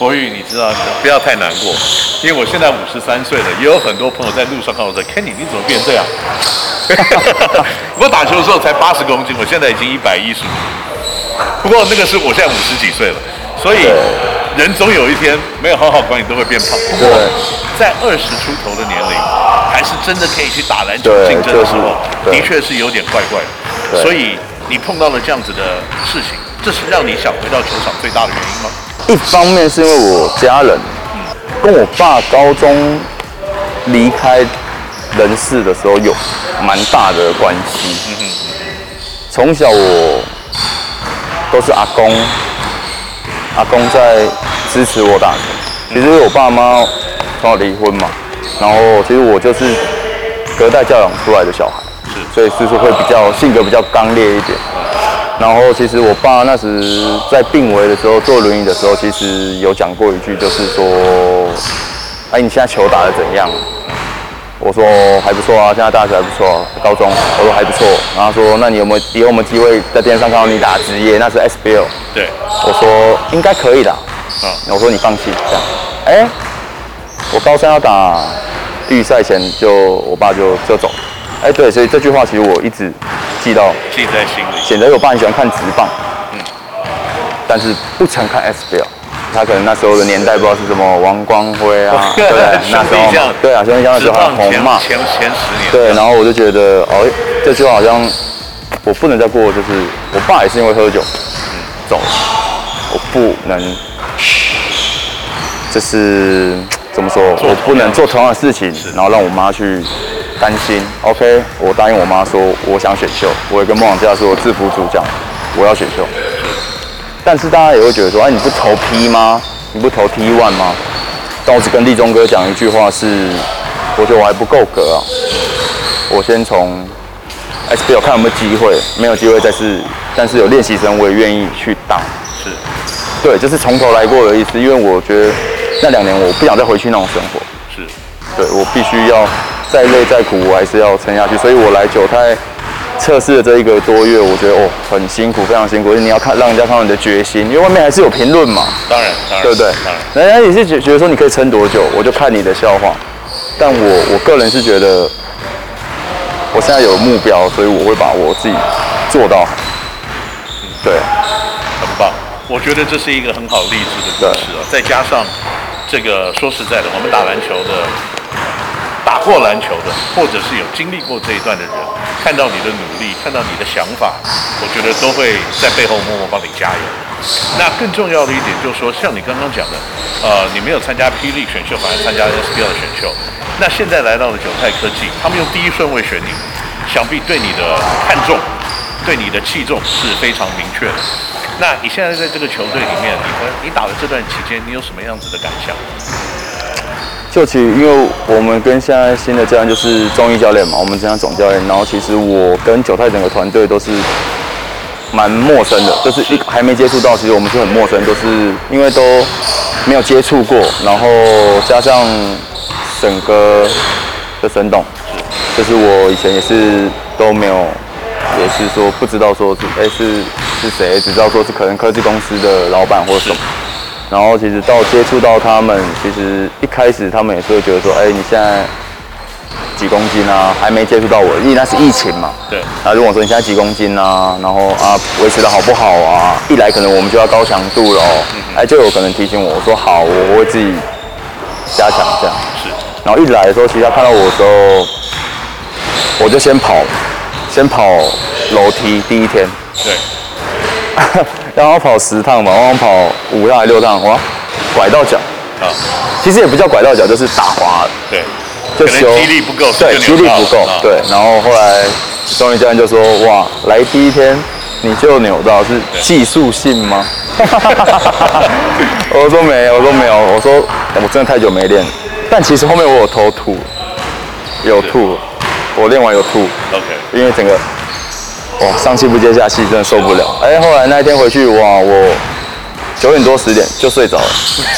博宇，你知道，不要太难过，因为我现在五十三岁了，也有很多朋友在路上看我说：“Kenny，你怎么变这样？” 我打球的时候才八十公斤，我现在已经一百一十五。不过那个是我现在五十几岁了，所以人总有一天没有好好管理都会变胖。不过在二十出头的年龄，还是真的可以去打篮球竞争的时候，的确是有点怪怪的。所以你碰到了这样子的事情，这是让你想回到球场最大的原因吗？一方面是因为我家人，跟我爸高中离开人世的时候有蛮大的关系。从小我都是阿公，阿公在支持我打球。其实我爸妈从小离婚嘛，然后其实我就是隔代教养出来的小孩，所以是说会比较性格比较刚烈一点。然后其实我爸那时在病危的时候，坐轮椅的时候，其实有讲过一句，就是说：“哎，你现在球打得怎样？”我说：“还不错啊，现在大学还不错啊，高中。”我说：“还不错。”然后说：“那你有没有以后有没有机会在电视上看到你打职业？那是 SBL。”对，我说：“应该可以的。”嗯，我说：“你放弃。”这样，哎，我高三要打预赛前就我爸就就走。哎，对，所以这句话其实我一直。记到记在心里。显得我爸很喜欢看直棒，嗯，但是不常看 SBL。他可能那时候的年代不知道是什么王光辉啊，对，那时候对啊，兄弟像那时候很红嘛，前前十年。对，然后我就觉得，哦，这句话好像我不能再过，就是我爸也是因为喝酒，嗯，走了，我不能，这是怎么说？我不能做同样的事情，然后让我妈去。担心，OK，我答应我妈说我想选秀，我也跟梦想家说制服主讲我要选秀。但是大家也会觉得说，哎，你不投 P 吗？你不投 T one 吗？但我只跟立中哥讲一句话是，我觉得我还不够格啊。我先从 SBL 看有没有机会，没有机会但是，但是有练习生我也愿意去当。是，对，就是从头来过的意思。因为我觉得那两年我不想再回去那种生活。是，对，我必须要。再累再苦，我还是要撑下去。所以我来九泰测试的这一个多月，我觉得哦很辛苦，非常辛苦。你要看，让人家看到你的决心，因为外面还是有评论嘛。当然，当然，对不对？当然，人家也是觉觉得说你可以撑多久，我就看你的笑话。但我我个人是觉得，我现在有目标，所以我会把我自己做到。对，很棒。我觉得这是一个很好励志的故事啊。再加上这个，说实在的，我们打篮球的。打过篮球的，或者是有经历过这一段的人，看到你的努力，看到你的想法，我觉得都会在背后默默帮你加油。那更重要的一点就是说，像你刚刚讲的，呃，你没有参加霹雳选秀，反而参加 SBL 的选秀。那现在来到了九泰科技，他们用第一顺位选你，想必对你的看重，对你的器重是非常明确的。那你现在在这个球队里面，你你打的这段期间，你有什么样子的感想？就其，因为我们跟现在新的教练就是中医教练嘛，我们这样总教练，然后其实我跟九泰整个团队都是蛮陌生的，就是一还没接触到，其实我们是很陌生，都是因为都没有接触过，然后加上沈哥的沈董，就是我以前也是都没有，也是说不知道说是哎是是谁，只知道说是可能科技公司的老板或什么。然后其实到接触到他们，其实一开始他们也是会觉得说，哎，你现在几公斤啊？还没接触到我，因为那是疫情嘛。对。那如果说你现在几公斤啊？然后啊，维持的好不好啊？一来可能我们就要高强度了哦。哎，就有可能提醒我，我说好，我会自己加强这样。是。然后一来的时候，其实他看到我的时候，我就先跑，先跑楼梯第一天。对。然后跑十趟嘛，往往跑五趟还六趟，哇，拐到脚啊！其实也不叫拐到脚，就是打滑。对，就修。肌力不够。对，肌力不够。对，然后后来终于教练就说：“哇，来第一天你就扭到，是技术性吗？” 我说没有，我说没有，我说我真的太久没练。但其实后面我有偷吐，有吐，我练完有吐。OK，因为整个。哇，上气不接下气，真的受不了。哎，后来那一天回去，哇，我九点多十点就睡着了，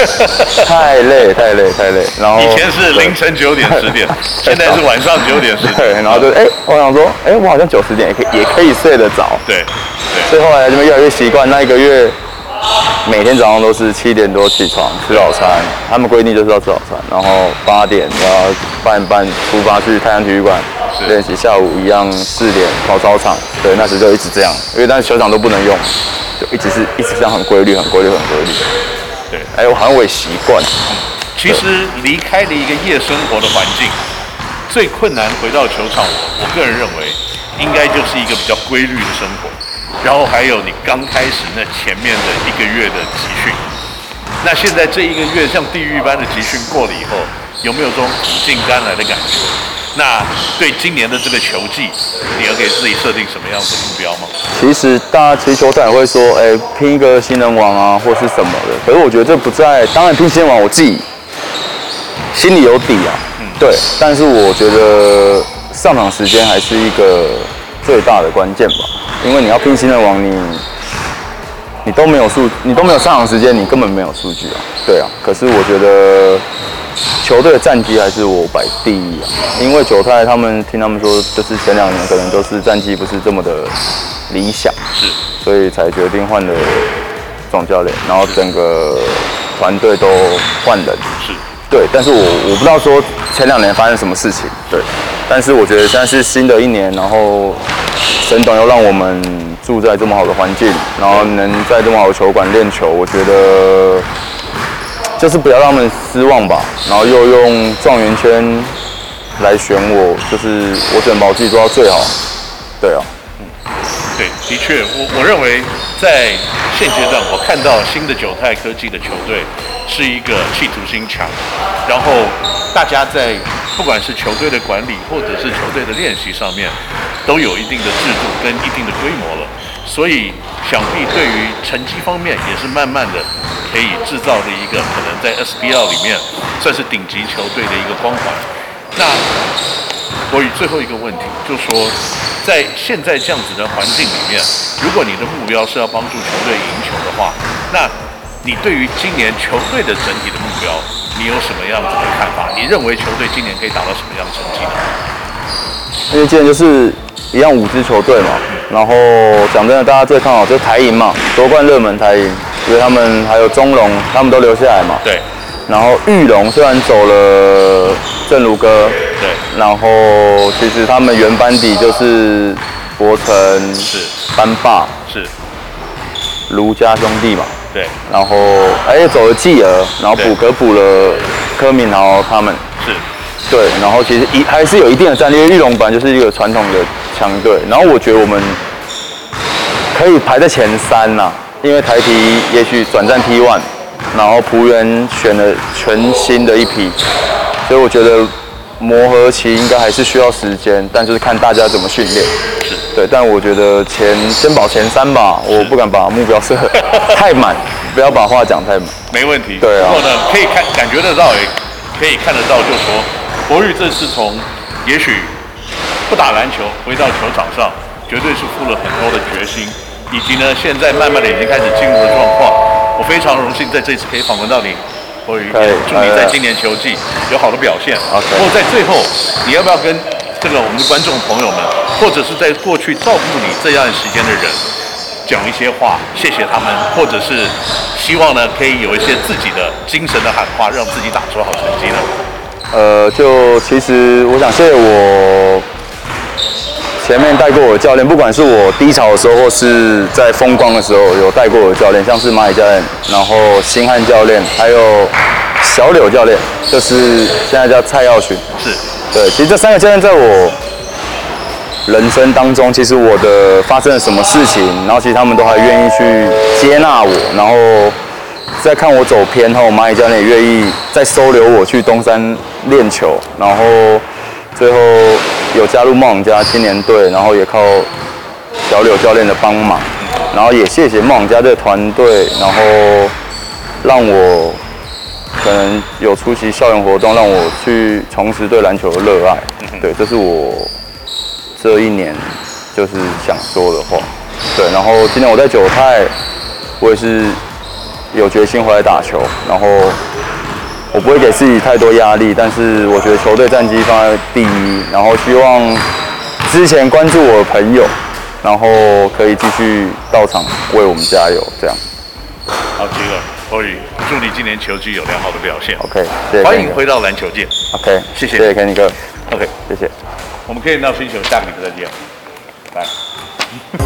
太累太累太累。然后以前是凌晨九点十点，现在是晚上九点十点。对，然后就哎，我想说，哎，我好像九十点也可以也可以睡得着。对，所以后来就越来越习惯。那一个月每天早上都是七点多起床吃早餐，他们规定就是要吃早餐，然后八点然后半半出发去太阳体育馆练习，下午一样四点跑操场，对，那时就一直这样，因为但是球场都不能用，就一直是一直这样很规律，很规律，很规律。对，哎，我好像我也习惯。其实离开了一个夜生活的环境，最困难回到球场，我我个人认为应该就是一个比较规律的生活。然后还有你刚开始那前面的一个月的集训，那现在这一个月像地狱般的集训过了以后，有没有这种苦尽甘来的感觉？那对今年的这个球季，你要给自己设定什么样的目标吗？其实大家其实球赛也会说，哎，拼一个新人王啊，或是什么的。可是我觉得这不在，当然拼新人王，我自己心里有底啊。嗯，对。但是我觉得上场时间还是一个最大的关键吧。因为你要拼新人王，你你都没有数，你都没有上场时间，你根本没有数据啊。对啊，可是我觉得球队的战绩还是我摆第一啊。因为九太他们听他们说，就是前两年可能都是战绩不是这么的理想，是，所以才决定换了总教练，然后整个团队都换人，是，对。但是我我不知道说前两年发生什么事情，对。但是我觉得现在是新的一年，然后。沈董又让我们住在这么好的环境，然后能在这么好的球馆练球，我觉得就是不要让他们失望吧。然后又用状元签来选我，就是我只能把我自己做到最好。对啊，嗯，对，的确，我我认为在现阶段，我看到新的九泰科技的球队是一个企图心强，然后大家在不管是球队的管理或者是球队的练习上面。都有一定的制度跟一定的规模了，所以想必对于成绩方面也是慢慢的可以制造的一个可能在 SBL 里面算是顶级球队的一个光环。那国宇最后一个问题，就说在现在这样子的环境里面，如果你的目标是要帮助球队赢球的话，那你对于今年球队的整体的目标，你有什么样子的看法？你认为球队今年可以达到什么样的成绩呢？因为今年就是。一样五支球队嘛，然后讲真的，大家最看好就是台银嘛，夺冠热门台银，因为他们还有中龙，他们都留下来嘛。对。然后玉龙虽然走了正如哥，对。然后其实他们原班底就是博成，是班霸，是卢家兄弟嘛。对。然后哎走了继儿，然后补格补了柯敏豪他们。是。对，然后其实一还是有一定的战力，因为裕隆本来就是一个传统的强队。然后我觉得我们可以排在前三呐，因为台啤也许转战 T1，然后璞园选了全新的一批，所以我觉得磨合期应该还是需要时间，但就是看大家怎么训练。是，对，但我觉得前先保前三吧，我不敢把目标设太满，不要把话讲太满。没问题。对啊。然后呢，可以看感觉得到，也可以看得到，就是说。国宇这次从也许不打篮球回到球场上，绝对是付了很多的决心，以及呢，现在慢慢的已经开始进入了状况。我非常荣幸在这次可以访问到你，国宇，祝你在今年球季有好的表现。不过在最后，你要不要跟这个我们的观众朋友们，或者是在过去照顾你这段时间的人，讲一些话，谢谢他们，或者是希望呢，可以有一些自己的精神的喊话，让自己打出好成绩呢？呃，就其实我想谢谢我前面带过我的教练，不管是我低潮的时候，或是在风光的时候，有带过我的教练，像是蚂蚁教练，然后星汉教练，还有小柳教练，就是现在叫蔡耀群。是，对，其实这三个教练在我人生当中，其实我的发生了什么事情，然后其实他们都还愿意去接纳我，然后。在看我走偏后，蚂蚁教练也愿意再收留我去东山练球，然后最后有加入梦家青年队，然后也靠小柳教练的帮忙，然后也谢谢梦家这个团队，然后让我可能有出席校园活动，让我去重拾对篮球的热爱。对，这是我这一年就是想说的话。对，然后今年我在九泰，我也是。有决心回来打球，然后我不会给自己太多压力，但是我觉得球队战绩放在第一，然后希望之前关注我的朋友，然后可以继续到场为我们加油，这样。好，杰哥，欧宇，祝你今年球技有良好的表现。OK，谢谢。欢迎回到篮球界。OK，谢谢，谢谢 Kenny 哥。OK，谢谢。我们可以到星球下个礼拜再见。来。